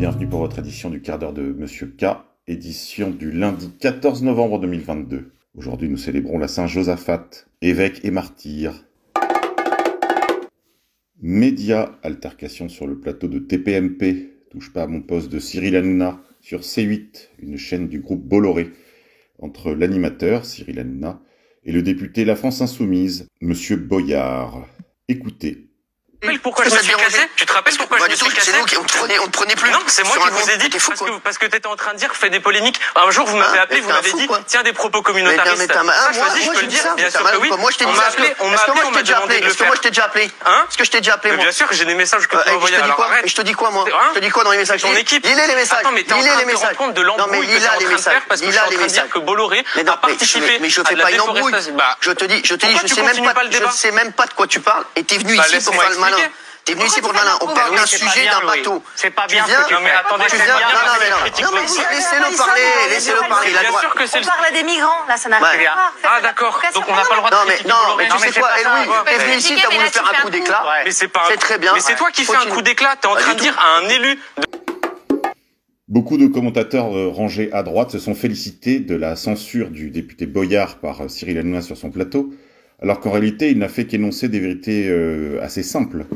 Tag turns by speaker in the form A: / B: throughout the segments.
A: Bienvenue pour votre édition du quart d'heure de Monsieur K, édition du lundi 14 novembre 2022. Aujourd'hui, nous célébrons la Saint Josaphat, évêque et martyr. Média, altercation sur le plateau de TPMP, touche pas à mon poste de Cyril Hanouna, sur C8, une chaîne du groupe Bolloré, entre l'animateur, Cyril Hanouna, et le député La France Insoumise, Monsieur Boyard. Écoutez,
B: pourquoi je me suis cassé Tu te rappelles pourquoi
C: Bah,
B: je me
C: du
B: suis cassé
C: on te prenait, on te prenait plus.
B: Non, c'est moi qui vous ai dit
C: fou,
B: parce que parce que t'étais en train de dire fais des polémiques. Un jour vous m'avez
C: Ah,
B: appelé, vous m'avez dit
C: quoi.
B: tiens des propos communautaristes. Ça, je peux le dire.
C: ça.
B: Bien sûr
C: mal
B: que oui.
C: Moi, je t'ai dit
B: on m'a appelé,
C: moi,
B: on m'a demandé de le
C: Est-ce que moi, je t'ai déjà appelé
B: Hein
C: Est-ce que je t'ai déjà appelé
B: bien sûr j'ai des messages que
C: Euh,
B: tu
C: quoi
B: arrête.
C: Et je te dis quoi moi
B: Hein
C: Je te dis quoi dans les messages
B: Ton équipe.
C: Lis-les les messages.
B: Attends, mais t'es en train
C: les
B: de rendre compte de l'embrouille que t'es en
C: les
B: train de
C: messages.
B: faire parce que je suis en train de dire que Bolloré a participé
C: mais, je fais pas une embrouille.
B: Bah,
C: Je te dis, je te dis, je sais même pas, de quoi tu parles. Et t'es venu
B: Bah,
C: ici pour faire le malin. T'es venu ici pour le malin. On parle d'un sujet d'un bateau.
D: C'est pas bien.
B: Non mais attendez, c'est bien
C: Non mais laissez-le parler, laissez-le parler. Il a le
B: Bien
C: droit.
B: sûr que c'est
E: On
B: le
E: parle des migrants, là, ça n'a rien à voir.
B: Ah d'accord, donc on n'a pas le droit de
C: Non mais non mais tu sais
D: c'est
C: quoi,
D: ouais.
C: t'es venu ici, t'as voulu faire un coup d'éclat.
B: Mais c'est pas
C: C'est très bien.
B: Mais c'est toi qui fais un coup d'éclat, t'es en train de dire à un élu
A: Beaucoup de commentateurs euh, rangés à droite se sont félicités de la censure du député Boyard par euh, Cyril Hanouna sur son plateau, alors qu'en réalité il n'a fait qu'énoncer des vérités euh, assez simples.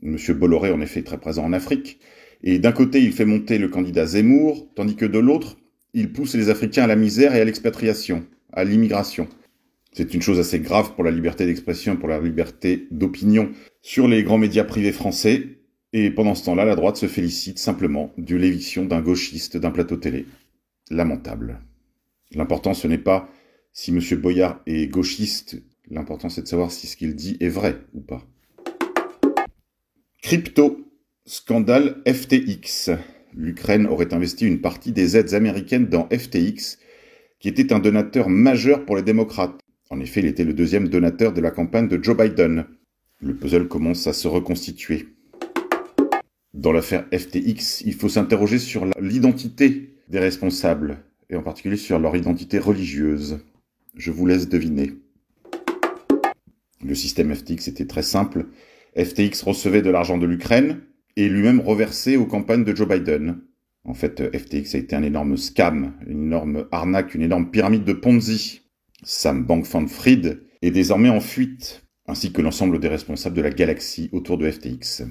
A: Monsieur Bolloré en effet est très présent en Afrique, et d'un côté il fait monter le candidat Zemmour, tandis que de l'autre il pousse les Africains à la misère et à l'expatriation, à l'immigration. C'est une chose assez grave pour la liberté d'expression, pour la liberté d'opinion sur les grands médias privés français, et pendant ce temps-là, la droite se félicite simplement de l'éviction d'un gauchiste d'un plateau télé. Lamentable. L'important, ce n'est pas si M. Boyard est gauchiste, l'important c'est de savoir si ce qu'il dit est vrai ou pas. Crypto. Scandale FTX. L'Ukraine aurait investi une partie des aides américaines dans FTX, qui était un donateur majeur pour les démocrates. En effet, il était le deuxième donateur de la campagne de Joe Biden. Le puzzle commence à se reconstituer. Dans l'affaire FTX, il faut s'interroger sur l'identité des responsables, et en particulier sur leur identité religieuse. Je vous laisse deviner. Le système FTX était très simple. FTX recevait de l'argent de l'Ukraine et lui-même reversait aux campagnes de Joe Biden. En fait, FTX a été un énorme scam, une énorme arnaque, une énorme pyramide de Ponzi. Sam Bankman-Fried est désormais en fuite, ainsi que l'ensemble des responsables de la galaxie autour de FTX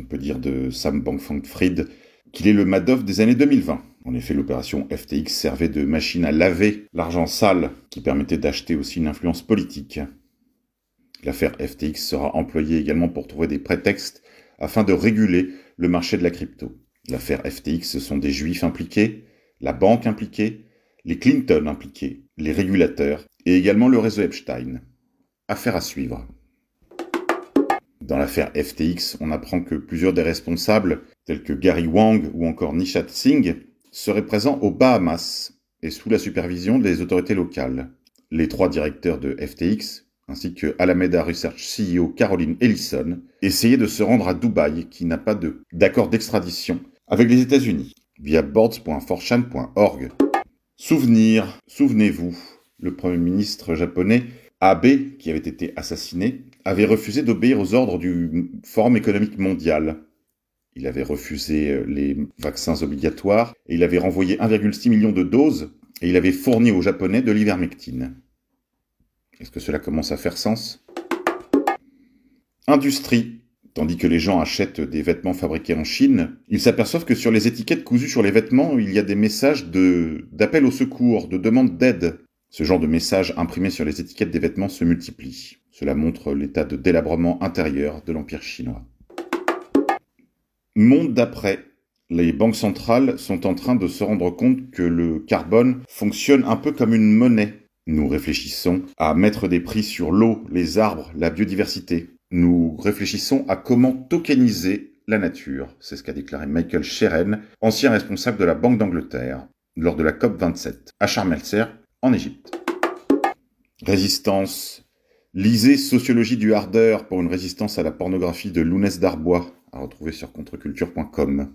A: on peut dire de Sam Bankman-Fried, qu'il est le Madoff des années 2020. En effet, l'opération FTX servait de machine à laver l'argent sale qui permettait d'acheter aussi une influence politique. L'affaire FTX sera employée également pour trouver des prétextes afin de réguler le marché de la crypto. L'affaire FTX, ce sont des juifs impliqués, la banque impliquée, les Clinton impliqués, les régulateurs et également le réseau Epstein. Affaire à suivre. Dans l'affaire FTX, on apprend que plusieurs des responsables, tels que Gary Wang ou encore Nishat Singh, seraient présents aux Bahamas et sous la supervision des autorités locales. Les trois directeurs de FTX, ainsi que Alameda Research CEO Caroline Ellison, essayaient de se rendre à Dubaï, qui n'a pas d'accord d'extradition avec les États-Unis, via boards.forchan.org. Souvenir, souvenez-vous, le Premier ministre japonais Abe, qui avait été assassiné, avait refusé d'obéir aux ordres du Forum économique mondial. Il avait refusé euh, les vaccins obligatoires et il avait renvoyé 1,6 million de doses et il avait fourni aux Japonais de l'ivermectine. Est-ce que cela commence à faire sens? Industrie. Tandis que les gens achètent des vêtements fabriqués en Chine, ils s'aperçoivent que sur les étiquettes cousues sur les vêtements, il y a des messages de d'appel au secours, de demande d'aide. Ce genre de messages imprimés sur les étiquettes des vêtements se multiplient. Cela montre l'état de délabrement intérieur de l'Empire chinois. Monde d'après. Les banques centrales sont en train de se rendre compte que le carbone fonctionne un peu comme une monnaie. Nous réfléchissons à mettre des prix sur l'eau, les arbres, la biodiversité. Nous réfléchissons à comment tokeniser la nature. C'est ce qu'a déclaré Michael Sheren, ancien responsable de la Banque d'Angleterre, lors de la COP27, à Sharm el-Sheikh, en Égypte. Résistance. Lisez Sociologie du hardeur pour une résistance à la pornographie de Lounès Darbois, à retrouver sur contreculture.com.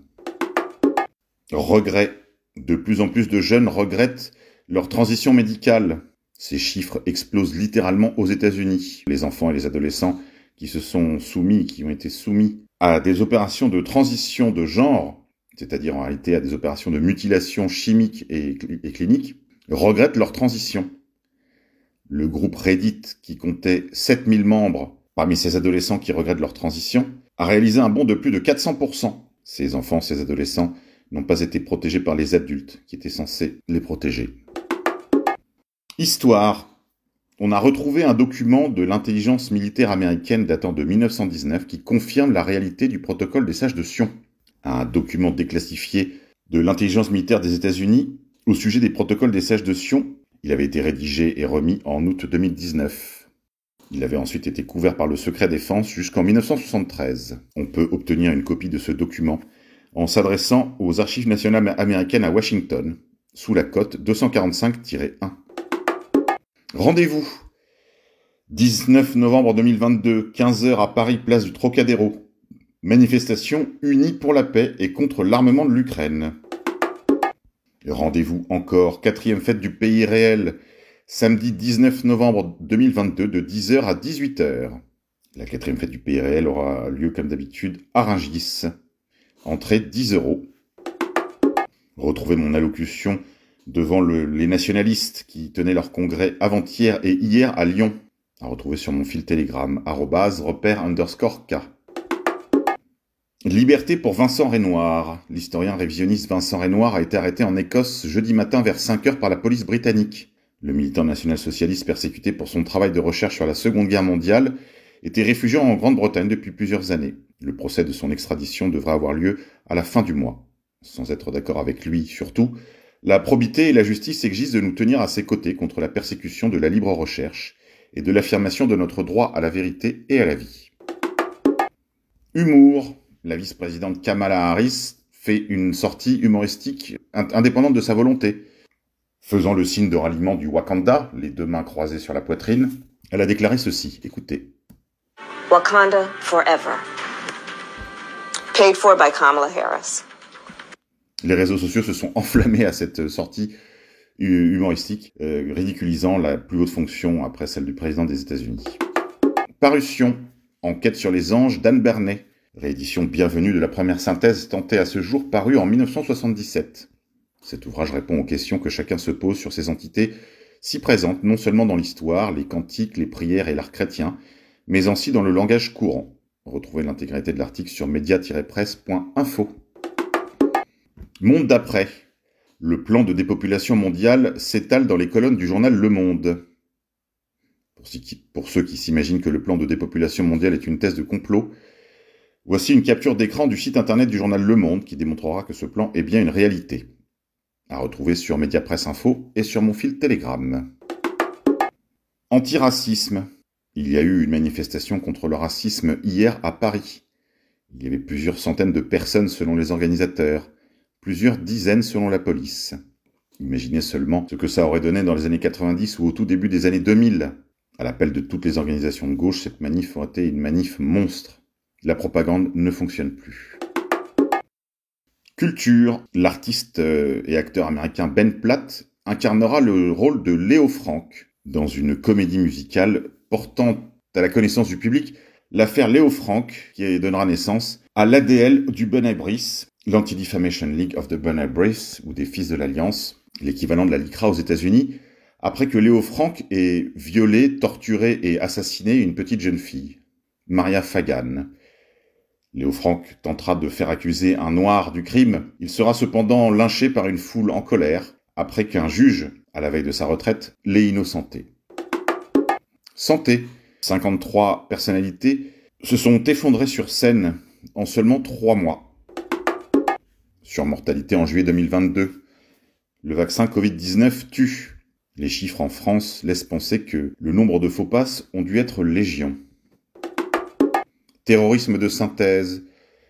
A: Regret. De plus en plus de jeunes regrettent leur transition médicale. Ces chiffres explosent littéralement aux États-Unis. Les enfants et les adolescents qui se sont soumis, qui ont été soumis à des opérations de transition de genre, c'est-à-dire en réalité à des opérations de mutilation chimique et, et clinique, regrettent leur transition. Le groupe Reddit, qui comptait 7000 membres parmi ces adolescents qui regrettent leur transition, a réalisé un bond de plus de 400%. Ces enfants, ces adolescents n'ont pas été protégés par les adultes qui étaient censés les protéger. Histoire. On a retrouvé un document de l'intelligence militaire américaine datant de 1919 qui confirme la réalité du protocole des sages de Sion. Un document déclassifié de l'intelligence militaire des États-Unis au sujet des protocoles des sages de Sion. Il avait été rédigé et remis en août 2019. Il avait ensuite été couvert par le secret défense jusqu'en 1973. On peut obtenir une copie de ce document en s'adressant aux archives nationales américaines à Washington, sous la cote 245-1. Rendez-vous 19 novembre 2022, 15h à Paris, place du Trocadéro. Manifestation unie pour la paix et contre l'armement de l'Ukraine. Rendez-vous encore, quatrième fête du pays réel, samedi 19 novembre 2022 de 10h à 18h. La quatrième fête du réel aura lieu comme d'habitude à Rungis. Entrée 10 euros. Retrouvez mon allocution devant le, les nationalistes qui tenaient leur congrès avant-hier et hier à Lyon. À retrouver sur mon fil Telegram, repère underscore K. Liberté pour Vincent Renoir. L'historien révisionniste Vincent Renoir a été arrêté en Écosse jeudi matin vers 5 heures par la police britannique. Le militant national-socialiste persécuté pour son travail de recherche sur la Seconde Guerre mondiale était réfugié en Grande-Bretagne depuis plusieurs années. Le procès de son extradition devra avoir lieu à la fin du mois. Sans être d'accord avec lui, surtout, la probité et la justice exigent de nous tenir à ses côtés contre la persécution de la libre recherche et de l'affirmation de notre droit à la vérité et à la vie. Humour. La vice-présidente Kamala Harris fait une sortie humoristique indépendante de sa volonté. Faisant le signe de ralliement du Wakanda, les deux mains croisées sur la poitrine, elle a déclaré ceci. Écoutez.
D: Wakanda forever. Paid for by Kamala Harris.
A: Les réseaux sociaux se sont enflammés à cette sortie humoristique, euh, ridiculisant la plus haute fonction après celle du président des États-Unis. Parution. Enquête sur les anges d'Anne Bernet. Réédition bienvenue de la première synthèse tentée à ce jour parue en 1977. Cet ouvrage répond aux questions que chacun se pose sur ces entités si présentes non seulement dans l'histoire, les cantiques, les prières et l'art chrétien, mais aussi dans le langage courant. Retrouvez l'intégralité de l'article sur media-presse.info. Monde d'après. Le plan de dépopulation mondiale s'étale dans les colonnes du journal Le Monde. Pour ceux qui s'imaginent que le plan de dépopulation mondiale est une thèse de complot, voici une capture d'écran du site internet du journal Le Monde qui démontrera que ce plan est bien une réalité. À retrouver sur Mediapresse Info et sur mon fil Telegram. Antiracisme. Il y a eu une manifestation contre le racisme hier à Paris. Il y avait plusieurs centaines de personnes selon les organisateurs, plusieurs dizaines selon la police. Imaginez seulement ce que ça aurait donné dans les années 90 ou au tout début des années 2000. À l'appel de toutes les organisations de gauche, cette manif aurait été une manif monstre. La propagande ne fonctionne plus. Culture. L'artiste et acteur américain Ben Platt incarnera le rôle de Léo Frank dans une comédie musicale portant à la connaissance du public l'affaire Léo Frank qui donnera naissance à l'ADL du Bon Brice, l'Anti-Defamation League of the Bon Brice ou des Fils de l'Alliance, l'équivalent de la LICRA aux États-Unis, après que Léo Frank ait violé, torturé et assassiné une petite jeune fille, Maria Fagan. Léo Frank tentera de faire accuser un noir du crime. Il sera cependant lynché par une foule en colère après qu'un juge, à la veille de sa retraite, l'ait innocenté. Santé. 53 personnalités se sont effondrées sur scène en seulement trois mois. Sur mortalité en juillet 2022. Le vaccin Covid-19 tue. Les chiffres en France laissent penser que le nombre de faux passes ont dû être légion. Terrorisme de synthèse.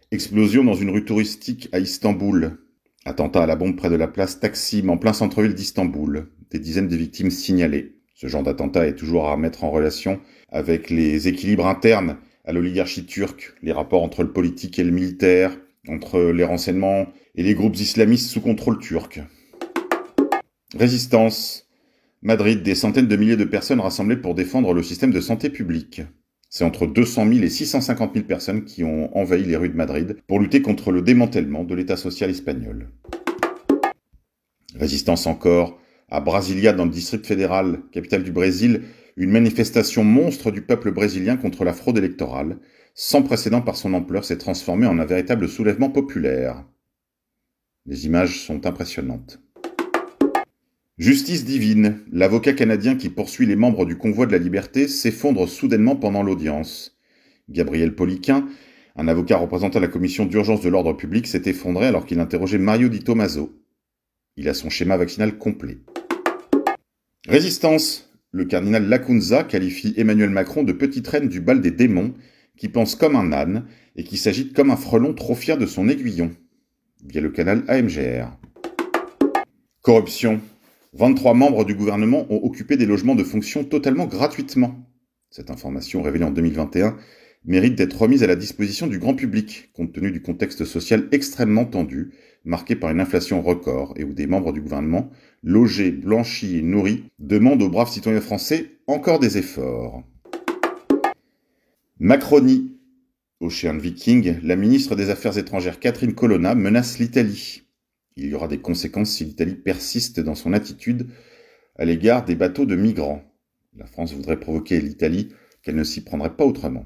A: Explosion dans une rue touristique à Istanbul. Attentat à la bombe près de la place Taksim en plein centre-ville d'Istanbul. Des dizaines de victimes signalées. Ce genre d'attentat est toujours à mettre en relation avec les équilibres internes à l'oligarchie turque, les rapports entre le politique et le militaire, entre les renseignements et les groupes islamistes sous contrôle turc. Résistance. Madrid, des centaines de milliers de personnes rassemblées pour défendre le système de santé publique. C'est entre 200 000 et 650 000 personnes qui ont envahi les rues de Madrid pour lutter contre le démantèlement de l'État social espagnol. Résistance encore. À Brasilia, dans le district fédéral, capitale du Brésil, une manifestation monstre du peuple brésilien contre la fraude électorale, sans précédent par son ampleur, s'est transformée en un véritable soulèvement populaire. Les images sont impressionnantes. Justice divine. L'avocat canadien qui poursuit les membres du convoi de la liberté s'effondre soudainement pendant l'audience. Gabriel Poliquin, un avocat représentant la commission d'urgence de l'ordre public, s'est effondré alors qu'il interrogeait Mario Di Tommaso. Il a son schéma vaccinal complet. Résistance. Le cardinal Lacunza qualifie Emmanuel Macron de petite reine du bal des démons, qui pense comme un âne et qui s'agite comme un frelon trop fier de son aiguillon. Via le canal AMGR. Corruption. 23 membres du gouvernement ont occupé des logements de fonction totalement gratuitement. Cette information révélée en 2021 mérite d'être remise à la disposition du grand public, compte tenu du contexte social extrêmement tendu, marqué par une inflation record et où des membres du gouvernement, logés, blanchis et nourris, demandent aux braves citoyens français encore des efforts. Macronie. Ocean Viking, la ministre des Affaires étrangères Catherine Colonna menace l'Italie. Il y aura des conséquences si l'Italie persiste dans son attitude à l'égard des bateaux de migrants. La France voudrait provoquer l'Italie qu'elle ne s'y prendrait pas autrement.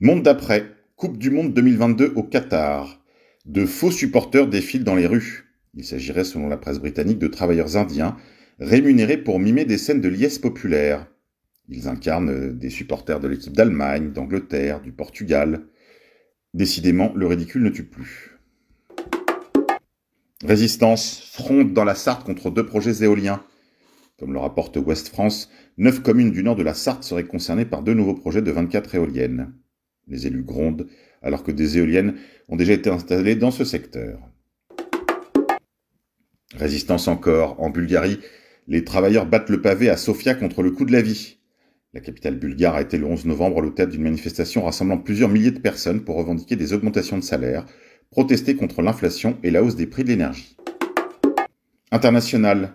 A: Monde d'après, Coupe du Monde 2022 au Qatar. De faux supporters défilent dans les rues. Il s'agirait, selon la presse britannique, de travailleurs indiens rémunérés pour mimer des scènes de liesse populaire. Ils incarnent des supporters de l'équipe d'Allemagne, d'Angleterre, du Portugal. Décidément, le ridicule ne tue plus. Résistance fronde dans la Sarthe contre deux projets éoliens. Comme le rapporte Ouest France, neuf communes du nord de la Sarthe seraient concernées par deux nouveaux projets de 24 éoliennes. Les élus grondent alors que des éoliennes ont déjà été installées dans ce secteur. Résistance encore. En Bulgarie, les travailleurs battent le pavé à Sofia contre le coût de la vie. La capitale bulgare a été le 11 novembre le d'une manifestation rassemblant plusieurs milliers de personnes pour revendiquer des augmentations de salaire, protester contre l'inflation et la hausse des prix de l'énergie. International.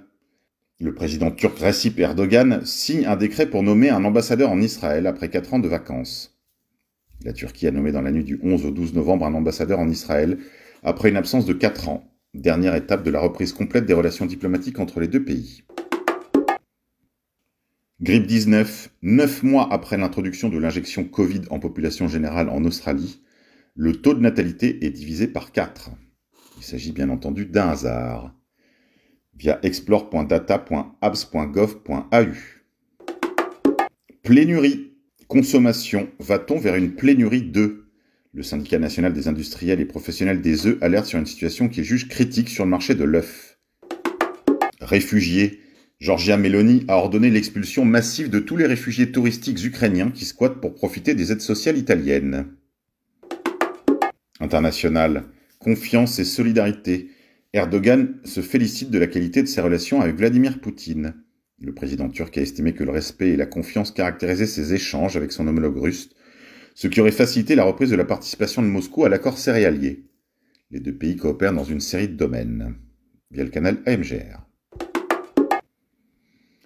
A: Le président turc Recep Erdogan signe un décret pour nommer un ambassadeur en Israël après 4 ans de vacances. La Turquie a nommé dans la nuit du 11 au 12 novembre un ambassadeur en Israël après une absence de 4 ans, dernière étape de la reprise complète des relations diplomatiques entre les deux pays. Grippe 19, 9 mois après l'introduction de l'injection Covid en population générale en Australie, le taux de natalité est divisé par 4. Il s'agit bien entendu d'un hasard. Via explore.data.abs.gov.au. Plénurie. Consommation. Va-t-on vers une plénurie d'œufs Le syndicat national des industriels et professionnels des œufs alerte sur une situation qu'il juge critique sur le marché de l'œuf. Réfugiés. Georgia Meloni a ordonné l'expulsion massive de tous les réfugiés touristiques ukrainiens qui squattent pour profiter des aides sociales italiennes. International, confiance et solidarité. Erdogan se félicite de la qualité de ses relations avec Vladimir Poutine. Le président turc a estimé que le respect et la confiance caractérisaient ses échanges avec son homologue russe, ce qui aurait facilité la reprise de la participation de Moscou à l'accord céréalier. Les deux pays coopèrent dans une série de domaines, via le canal AMGR.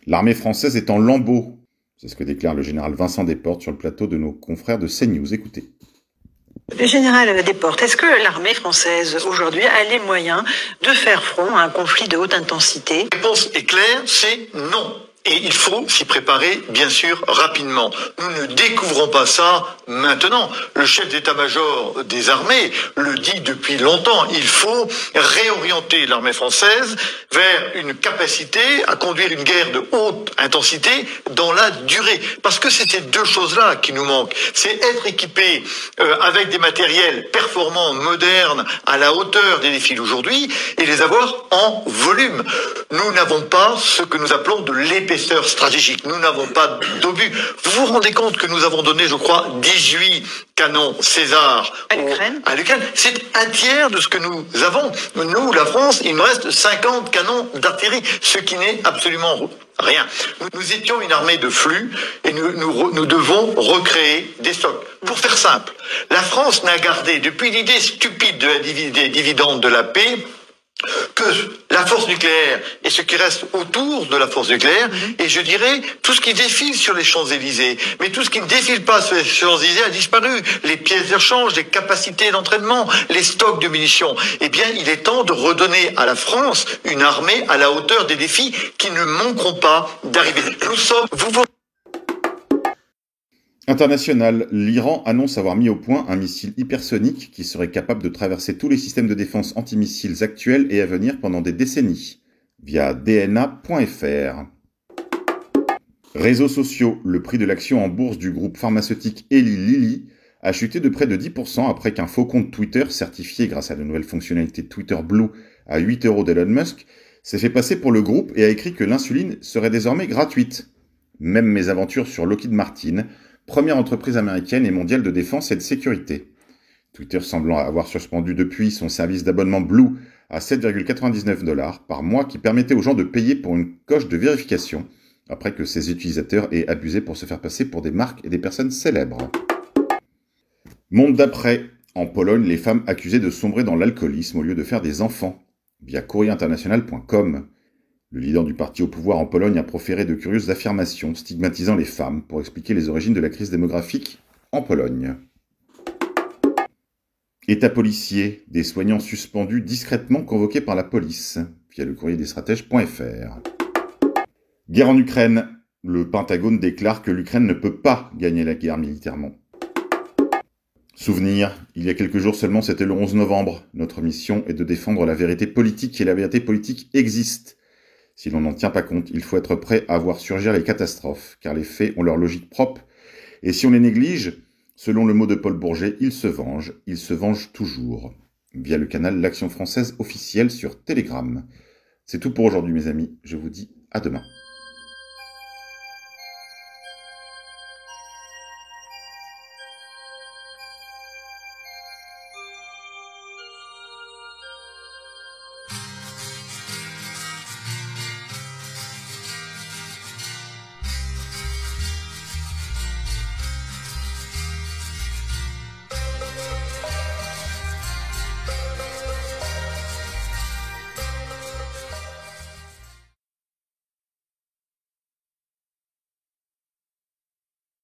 A: L'armée française est en lambeaux, c'est ce que déclare le général Vincent Desportes sur le plateau de nos confrères de CNews. Écoutez.
E: Le général Desportes, est-ce que l'armée française aujourd'hui a les moyens de faire front à un conflit de haute intensité?
F: La réponse est claire, c'est non. Et il faut s'y préparer, bien sûr, rapidement. Nous ne découvrons pas ça maintenant. Le chef d'état-major des armées le dit depuis longtemps. Il faut réorienter l'armée française vers une capacité à conduire une guerre de haute intensité dans la durée. Parce que c'est ces deux choses-là qui nous manquent. C'est être équipé euh, avec des matériels performants, modernes, à la hauteur des défis d'aujourd'hui, et les avoir en volume. Nous n'avons pas ce que nous appelons de stratégique. Nous n'avons pas d'obus. Vous vous rendez compte que nous avons donné, je crois, 18 canons César
E: À l'Ukraine.
F: C'est un tiers de ce que nous avons. Nous, la France, il nous reste 50 canons d'artillerie, ce qui n'est absolument rien. Nous, étions une armée de flux et nous, nous, devons recréer des stocks. Pour faire simple, la France n'a gardé, depuis l'idée stupide de la des dividendes de la paix, que la force nucléaire et ce qui reste autour de la force nucléaire, et je dirais tout ce qui défile sur les Champs-Élysées. Mais tout ce qui ne défile pas sur les Champs-Élysées a disparu. Les pièces d'échange, les capacités d'entraînement, les stocks de munitions. Eh bien, il est temps de redonner à la France une armée à la hauteur des défis qui ne manqueront pas d'arriver. Nous sommes, vous
A: International, l'Iran annonce avoir mis au point un missile hypersonique qui serait capable de traverser tous les systèmes de défense antimissiles actuels et à venir pendant des décennies, via dna.fr. Réseaux sociaux, le prix de l'action en bourse du groupe pharmaceutique Eli Lilly a chuté de près de 10% après qu'un faux compte Twitter, certifié grâce à la nouvelle fonctionnalité Twitter Blue à 8 euros d'Elon Musk, s'est fait passer pour le groupe et a écrit que l'insuline serait désormais gratuite. Même mes aventures sur Lockheed Martin, première entreprise américaine et mondiale de défense et de sécurité. Twitter semblant avoir suspendu depuis son service d'abonnement Blue à 7,99 dollars par mois qui permettait aux gens de payer pour une coche de vérification après que ses utilisateurs aient abusé pour se faire passer pour des marques et des personnes célèbres. Monde d'après. En Pologne, les femmes accusées de sombrer dans l'alcoolisme au lieu de faire des enfants, via courrierinternational.com. Le leader du parti au pouvoir en Pologne a proféré de curieuses affirmations stigmatisant les femmes pour expliquer les origines de la crise démographique en Pologne. État policier, des soignants suspendus discrètement convoqués par la police, via le courrier des stratèges.fr. Guerre en Ukraine. Le Pentagone déclare que l'Ukraine ne peut pas gagner la guerre militairement. Souvenir, il y a quelques jours seulement, c'était le 11 novembre. Notre mission est de défendre la vérité politique et la vérité politique existe. Si l'on n'en tient pas compte, il faut être prêt à voir surgir les catastrophes, car les faits ont leur logique propre, et si on les néglige, selon le mot de Paul Bourget, ils se vengent, ils se vengent toujours, via le canal L'Action française officielle sur Telegram. C'est tout pour aujourd'hui mes amis, je vous dis à demain.